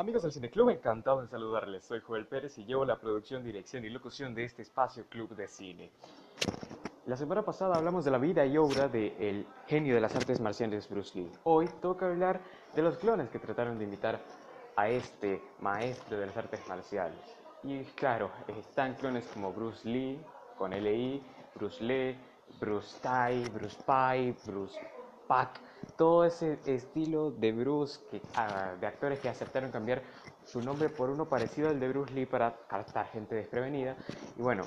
Amigos del Cineclub, encantado de saludarles. Soy Joel Pérez y llevo la producción, dirección y locución de este espacio Club de Cine. La semana pasada hablamos de la vida y obra del genio de las artes marciales Bruce Lee. Hoy toca hablar de los clones que trataron de imitar a este maestro de las artes marciales. Y claro, están clones como Bruce Lee, con LI, Bruce Lee, Bruce Tai, Bruce Pai, Bruce Pac, todo ese estilo de Bruce, que, ah, de actores que aceptaron cambiar su nombre por uno parecido al de Bruce Lee para captar gente desprevenida. Y bueno,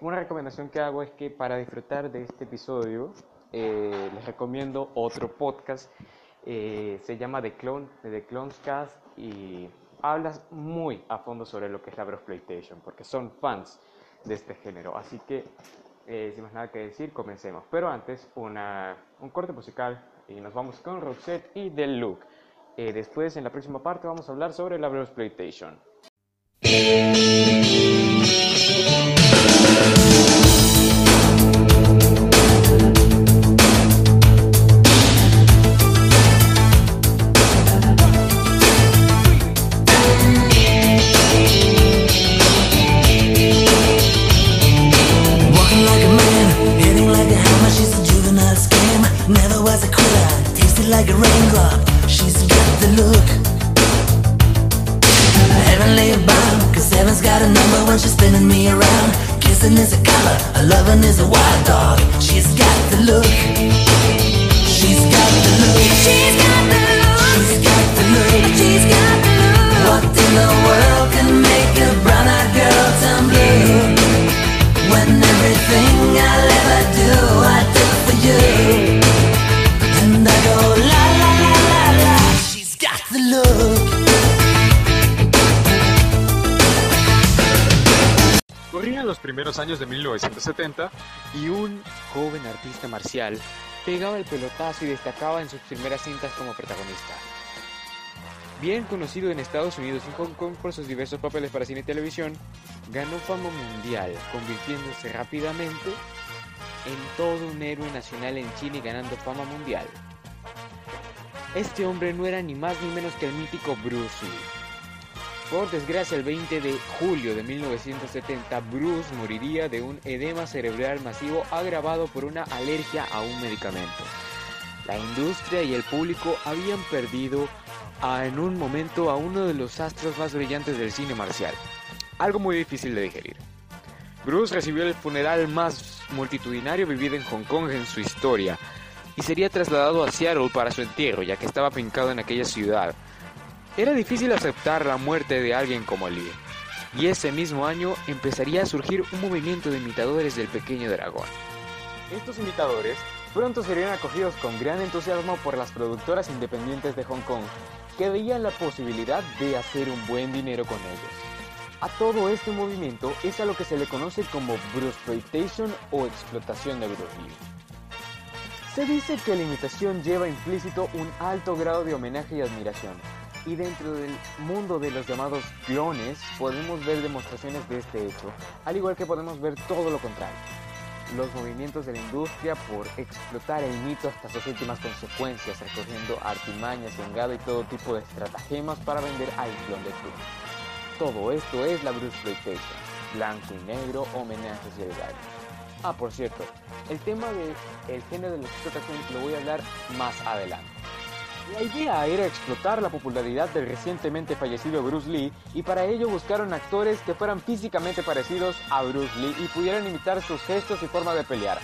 una recomendación que hago es que para disfrutar de este episodio, eh, les recomiendo otro podcast. Eh, se llama The Clone, The Clones Cast y hablas muy a fondo sobre lo que es la PlayStation, porque son fans de este género. Así que, eh, sin más nada que decir, comencemos. Pero antes, una, un corte musical y nos vamos con Roxette y The Look. Eh, después, en la próxima parte, vamos a hablar sobre la PlayStation. Años de 1970 y un joven artista marcial pegaba el pelotazo y destacaba en sus primeras cintas como protagonista. Bien conocido en Estados Unidos y Hong Kong por sus diversos papeles para cine y televisión, ganó fama mundial, convirtiéndose rápidamente en todo un héroe nacional en China y ganando fama mundial. Este hombre no era ni más ni menos que el mítico Bruce Lee. Por desgracia, el 20 de julio de 1970, Bruce moriría de un edema cerebral masivo agravado por una alergia a un medicamento. La industria y el público habían perdido en un momento a uno de los astros más brillantes del cine marcial. Algo muy difícil de digerir. Bruce recibió el funeral más multitudinario vivido en Hong Kong en su historia y sería trasladado a Seattle para su entierro, ya que estaba fincado en aquella ciudad. Era difícil aceptar la muerte de alguien como Lee, y ese mismo año empezaría a surgir un movimiento de imitadores del pequeño dragón. Estos imitadores pronto serían acogidos con gran entusiasmo por las productoras independientes de Hong Kong, que veían la posibilidad de hacer un buen dinero con ellos. A todo este movimiento es a lo que se le conoce como Bruceploitation o explotación de Bruce Lee. Se dice que la imitación lleva implícito un alto grado de homenaje y admiración, y dentro del mundo de los llamados clones podemos ver demostraciones de este hecho, al igual que podemos ver todo lo contrario. Los movimientos de la industria por explotar el mito hasta sus últimas consecuencias, recogiendo artimañas, engado y todo tipo de estratagemas para vender al clon de clon. Todo esto es la Bruce PlayStation, blanco y negro, homenajes y engaños. Ah, por cierto, el tema del género de la explotación lo voy a hablar más adelante. La idea era explotar la popularidad del recientemente fallecido Bruce Lee y para ello buscaron actores que fueran físicamente parecidos a Bruce Lee y pudieran imitar sus gestos y forma de pelear.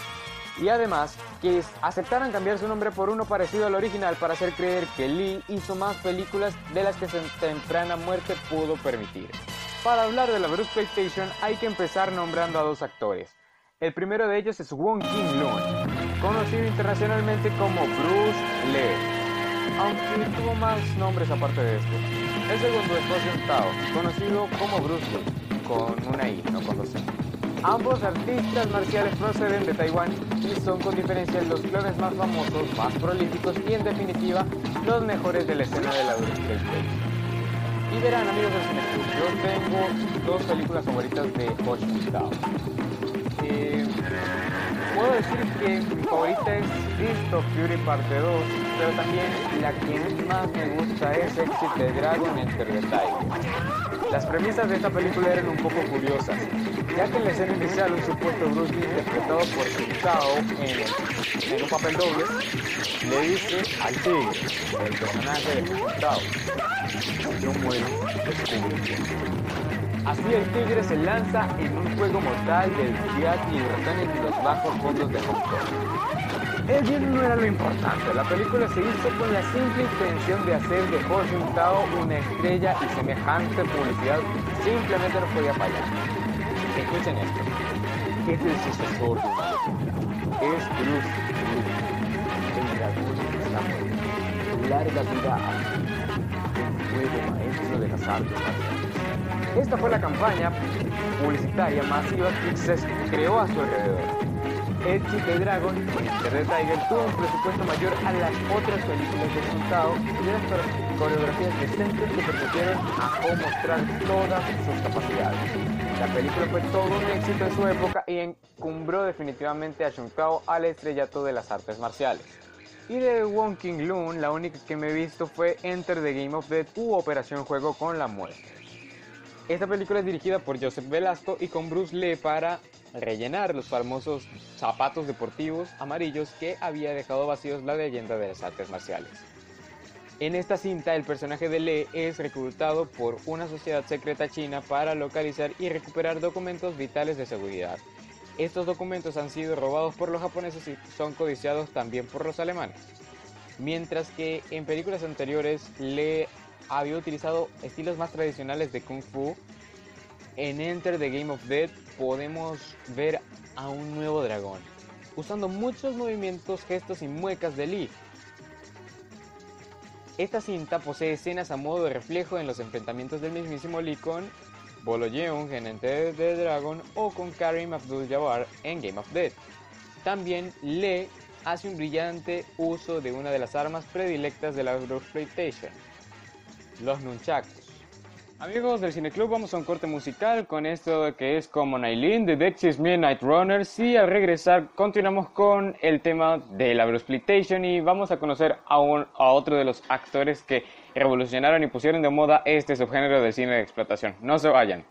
Y además que aceptaran cambiar su nombre por uno parecido al original para hacer creer que Lee hizo más películas de las que su temprana muerte pudo permitir. Para hablar de la Bruce PlayStation hay que empezar nombrando a dos actores. El primero de ellos es Wong King Loon, conocido internacionalmente como Bruce Lee, aunque tuvo más nombres aparte de este. El segundo es Goshen Tao, conocido como Bruce Lee, con una I, no con dos C. Ambos artistas marciales proceden de Taiwán y son con diferencia los clones más famosos, más prolíficos y en definitiva los mejores de la escena de la PlayStation. Y verán amigos del Cine yo tengo dos películas favoritas de Goshen Tao. Eh, puedo decir que mi favorita es Fist of Fury parte 2, pero también la que más me gusta es Exit the Dragon Enter the. Las premisas de esta película eran un poco curiosas, ya que en la escena inicial un supuesto Bruce Lee interpretado por Shao en, un papel doble le dice al tigre, el personaje de Shao, yo muero. Así el tigre se lanza en un juego mortal del Fiat y en los bajos fondos de Hong Kong. El bien no era lo importante, la película se hizo con la simple intención de hacer de Ho Jun Tao una estrella y semejante publicidad simplemente no podía fallar. Escuchen esto, es el sucesor de es Bruce el larga vida a un juego maestro de las artes. Esta fue la campaña publicitaria masiva que se creó a su alrededor. Edge the Dragon, The Tiger, tuvo un presupuesto mayor a las otras películas de resultado y unas coreografías decentes que permitieron mostrar todas sus capacidades. La película fue todo un éxito en su época y encumbró definitivamente a Shun Kao al estrellato de las artes marciales. Y de Wong King Loon, la única que me he visto fue Enter the Game of Death u Operación Juego con la Muerte. Esta película es dirigida por Joseph Velasco y con Bruce Lee para rellenar los famosos zapatos deportivos amarillos que había dejado vacíos la leyenda de las artes marciales. En esta cinta el personaje de Lee es reclutado por una sociedad secreta china para localizar y recuperar documentos vitales de seguridad. Estos documentos han sido robados por los japoneses y son codiciados también por los alemanes. Mientras que en películas anteriores Lee había utilizado estilos más tradicionales de Kung Fu, en Enter the Game of Death podemos ver a un nuevo dragón, usando muchos movimientos, gestos y muecas de Lee. Esta cinta posee escenas a modo de reflejo en los enfrentamientos del mismísimo Lee con Bolo Yeung en Enter the Dragon o con Karim Abdul-Jabbar en Game of Death. También Lee hace un brillante uso de una de las armas predilectas de la PlayStation los nunchakus. Amigos del Cine Club, vamos a un corte musical con esto que es como Nailin de Dexys Midnight Runners y al regresar continuamos con el tema de la Bruce y vamos a conocer a, a otro de los actores que revolucionaron y pusieron de moda este subgénero del cine de explotación. No se vayan.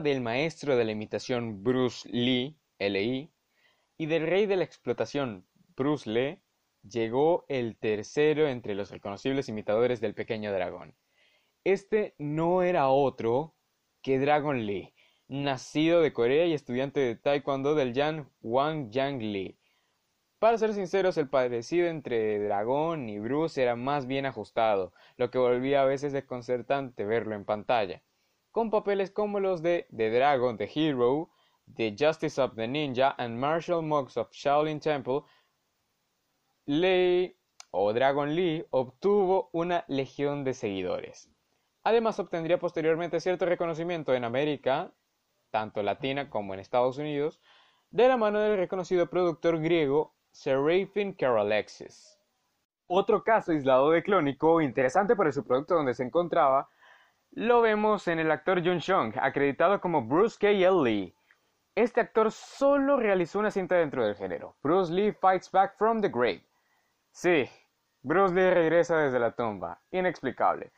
Del maestro de la imitación Bruce Lee, L.I., y del rey de la explotación Bruce Lee, llegó el tercero entre los reconocibles imitadores del pequeño dragón. Este no era otro que Dragon Lee, nacido de Corea y estudiante de Taekwondo del Yan Wang Yang Lee. Para ser sinceros, el parecido entre Dragón y Bruce era más bien ajustado, lo que volvía a veces desconcertante verlo en pantalla con papeles como los de The Dragon, The Hero, The Justice of the Ninja and Martial Monks of Shaolin Temple, Lei o Dragon Lee obtuvo una legión de seguidores. Además obtendría posteriormente cierto reconocimiento en América, tanto latina como en Estados Unidos, de la mano del reconocido productor griego Serafin Karalexis. Otro caso aislado de clónico, interesante por el subproducto donde se encontraba, lo vemos en el actor Jun Chung, acreditado como Bruce K. L. Lee. Este actor solo realizó una cinta dentro del género, Bruce Lee Fights Back from the Grave. Sí, Bruce Lee regresa desde la tumba, inexplicable.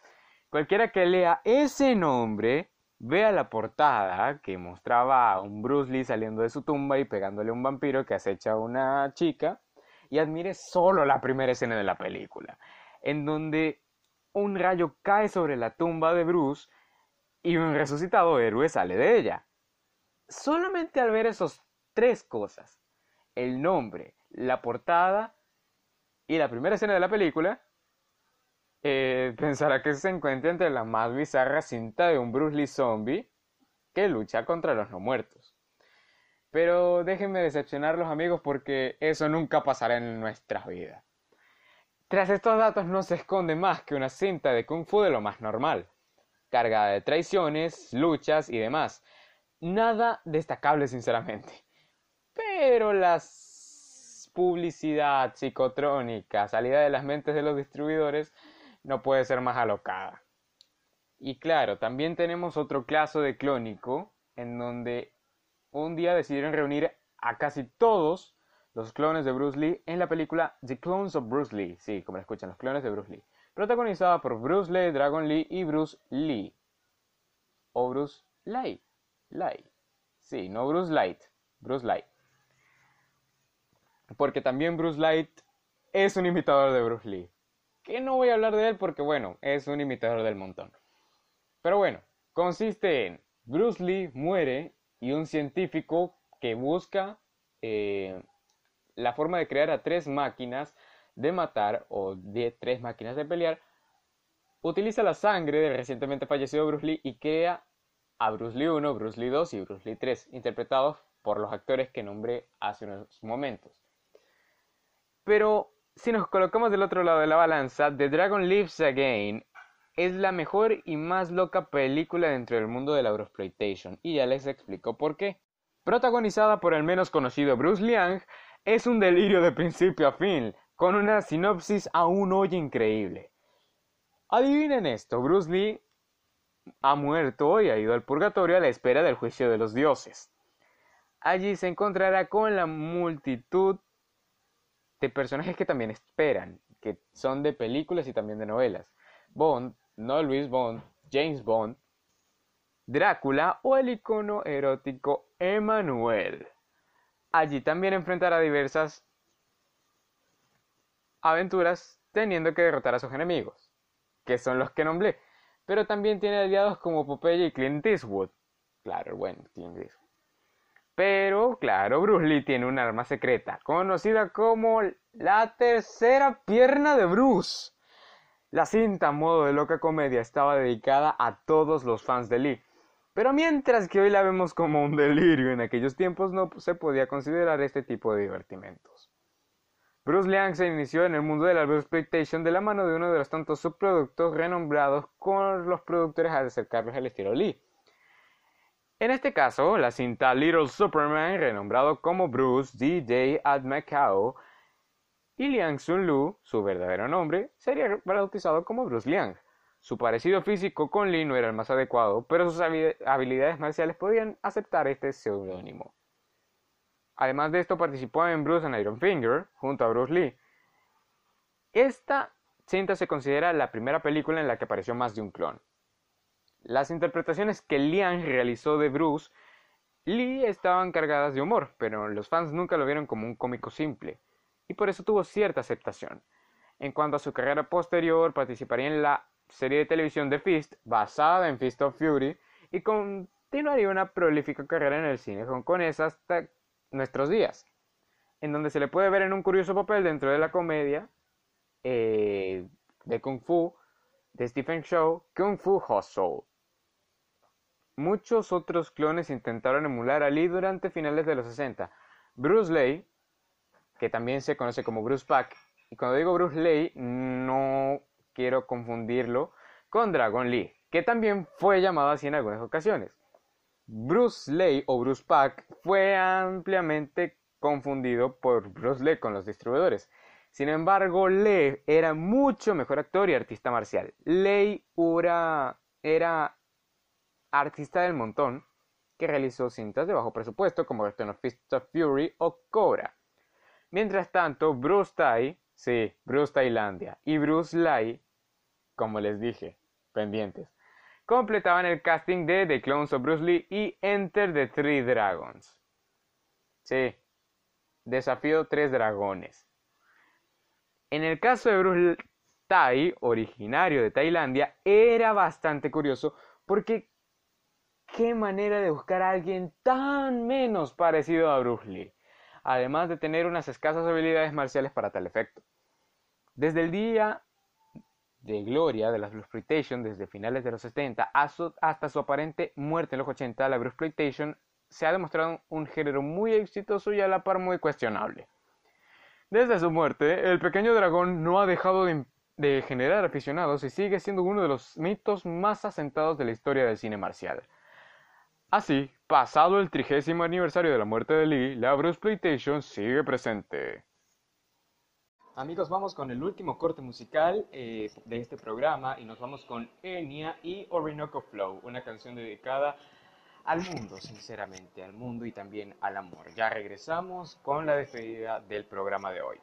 Cualquiera que lea ese nombre, vea la portada que mostraba a un Bruce Lee saliendo de su tumba y pegándole a un vampiro que acecha a una chica, y admire solo la primera escena de la película, en donde un rayo cae sobre la tumba de Bruce y un resucitado héroe sale de ella. Solamente al ver esas tres cosas, el nombre, la portada y la primera escena de la película, eh, pensará que se encuentra entre la más bizarra cinta de un Bruce Lee zombie que lucha contra los no muertos. Pero déjenme decepcionarlos amigos porque eso nunca pasará en nuestras vidas. Tras estos datos no se esconde más que una cinta de kung fu de lo más normal, cargada de traiciones, luchas y demás, nada destacable sinceramente. Pero la publicidad psicotrónica salida de las mentes de los distribuidores no puede ser más alocada. Y claro, también tenemos otro caso de clónico en donde un día decidieron reunir a casi todos los clones de Bruce Lee en la película The Clones of Bruce Lee, sí, como la escuchan, los clones de Bruce Lee, protagonizada por Bruce Lee, Dragon Lee y Bruce Lee. O Bruce Lee. Light. Sí, no Bruce Light, Bruce Light. Porque también Bruce Light es un imitador de Bruce Lee. Que no voy a hablar de él porque, bueno, es un imitador del montón. Pero bueno, consiste en Bruce Lee muere y un científico que busca eh, la forma de crear a tres máquinas de matar o de tres máquinas de pelear, utiliza la sangre del recientemente fallecido Bruce Lee y crea a Bruce Lee 1, Bruce Lee 2 y Bruce Lee 3, interpretados por los actores que nombré hace unos momentos. Pero si nos colocamos del otro lado de la balanza, The Dragon Lives Again es la mejor y más loca película dentro del mundo de la Eurosploitation, y ya les explico por qué. Protagonizada por el menos conocido Bruce Liang, es un delirio de principio a fin, con una sinopsis aún hoy increíble. Adivinen esto, Bruce Lee ha muerto y ha ido al purgatorio a la espera del juicio de los dioses. Allí se encontrará con la multitud de personajes que también esperan, que son de películas y también de novelas. Bond, no Luis Bond, James Bond, Drácula o el icono erótico Emanuel. Allí también enfrentará diversas aventuras teniendo que derrotar a sus enemigos, que son los que nombré pero también tiene aliados como Popeye y Clint Eastwood. Claro, bueno, Clint Eastwood. Pero, claro, Bruce Lee tiene un arma secreta, conocida como la tercera pierna de Bruce. La cinta modo de loca comedia estaba dedicada a todos los fans de Lee. Pero mientras que hoy la vemos como un delirio, en aquellos tiempos no se podía considerar este tipo de divertimentos. Bruce Liang se inició en el mundo de la exploitation de la mano de uno de los tantos subproductos renombrados con los productores al acercarlos al estilo Lee. En este caso, la cinta Little Superman, renombrado como Bruce D. Day at Macau, y Liang Sun Lu, su verdadero nombre, sería bautizado como Bruce Liang. Su parecido físico con Lee no era el más adecuado, pero sus habilidades marciales podían aceptar este seudónimo. Además de esto, participó en Bruce and Iron Finger junto a Bruce Lee. Esta cinta se considera la primera película en la que apareció más de un clon. Las interpretaciones que Liang realizó de Bruce Lee estaban cargadas de humor, pero los fans nunca lo vieron como un cómico simple, y por eso tuvo cierta aceptación. En cuanto a su carrera posterior, participaría en la serie de televisión The Fist, basada en Fist of Fury, y continuaría una prolífica carrera en el cine hongkonés hasta nuestros días, en donde se le puede ver en un curioso papel dentro de la comedia eh, de Kung Fu de Stephen Chow, Kung Fu Hustle. Muchos otros clones intentaron emular a Lee durante finales de los 60. Bruce Lee, que también se conoce como Bruce Pack, y cuando digo Bruce Lee no quiero confundirlo con Dragon Lee, que también fue llamado así en algunas ocasiones. Bruce Lee o Bruce Pack fue ampliamente confundido por Bruce Lee con los distribuidores. Sin embargo, Lee era mucho mejor actor y artista marcial. Lee era, artista del montón que realizó cintas de bajo presupuesto como Return of Fist of Fury o Cobra. Mientras tanto, Bruce Tai, sí, Bruce Tailandia y Bruce Lee, como les dije, pendientes, completaban el casting de The Clones of Bruce Lee y Enter the Three Dragons. Sí, Desafío Tres Dragones. En el caso de Bruce Tai, originario de Tailandia, era bastante curioso porque qué manera de buscar a alguien tan menos parecido a Bruce Lee, además de tener unas escasas habilidades marciales para tal efecto. Desde el día de gloria de la Exploitation desde finales de los 70 hasta su aparente muerte en los 80, la Exploitation se ha demostrado un género muy exitoso y a la par muy cuestionable. Desde su muerte, el pequeño dragón no ha dejado de, generar aficionados y sigue siendo uno de los mitos más asentados de la historia del cine marcial. Así, pasado el trigésimo aniversario de la muerte de Lee, la Exploitation sigue presente. Amigos, vamos con el último corte musical eh, de este programa y nos vamos con Enya y Orinoco Flow, una canción dedicada al mundo, sinceramente, al mundo y también al amor. Ya regresamos con la despedida del programa de hoy.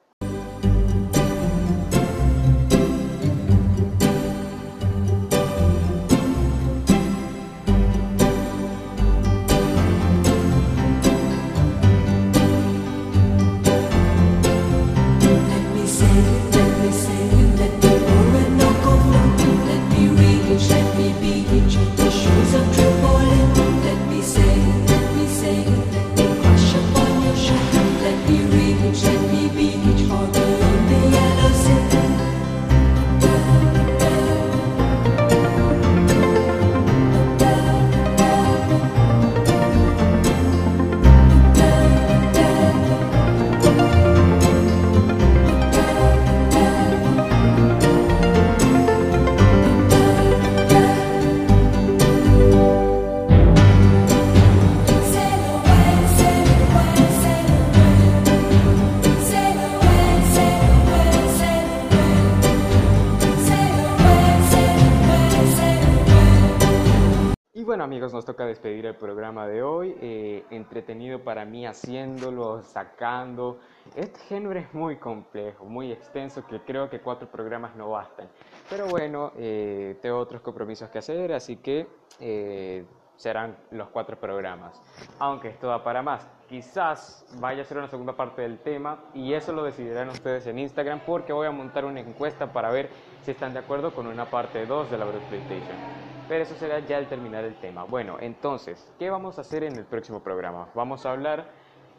Bueno amigos, nos toca despedir el programa de hoy. Eh, entretenido para mí haciéndolo, sacando. Este género es muy complejo, muy extenso, que creo que cuatro programas no bastan. Pero bueno, eh, tengo otros compromisos que hacer, así que eh, serán los cuatro programas. Aunque esto da para más. Quizás vaya a ser una segunda parte del tema y eso lo decidirán ustedes en Instagram porque voy a montar una encuesta para ver si están de acuerdo con una parte 2 de la Brute PlayStation. Pero eso será ya al terminar el tema. Bueno, entonces, ¿qué vamos a hacer en el próximo programa? Vamos a hablar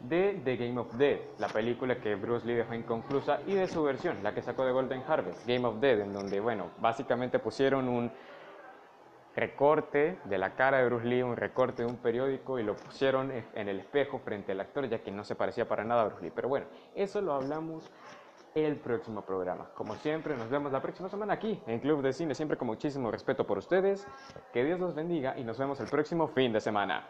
de The Game of Dead, la película que Bruce Lee dejó inconclusa, y de su versión, la que sacó de Golden Harvest, Game of Dead, en donde, bueno, básicamente pusieron un recorte de la cara de Bruce Lee, un recorte de un periódico y lo pusieron en el espejo frente al actor, ya que no se parecía para nada a Bruce Lee. Pero bueno, eso lo hablamos el próximo programa. Como siempre, nos vemos la próxima semana aquí en Club de Cine, siempre con muchísimo respeto por ustedes. Que Dios los bendiga y nos vemos el próximo fin de semana.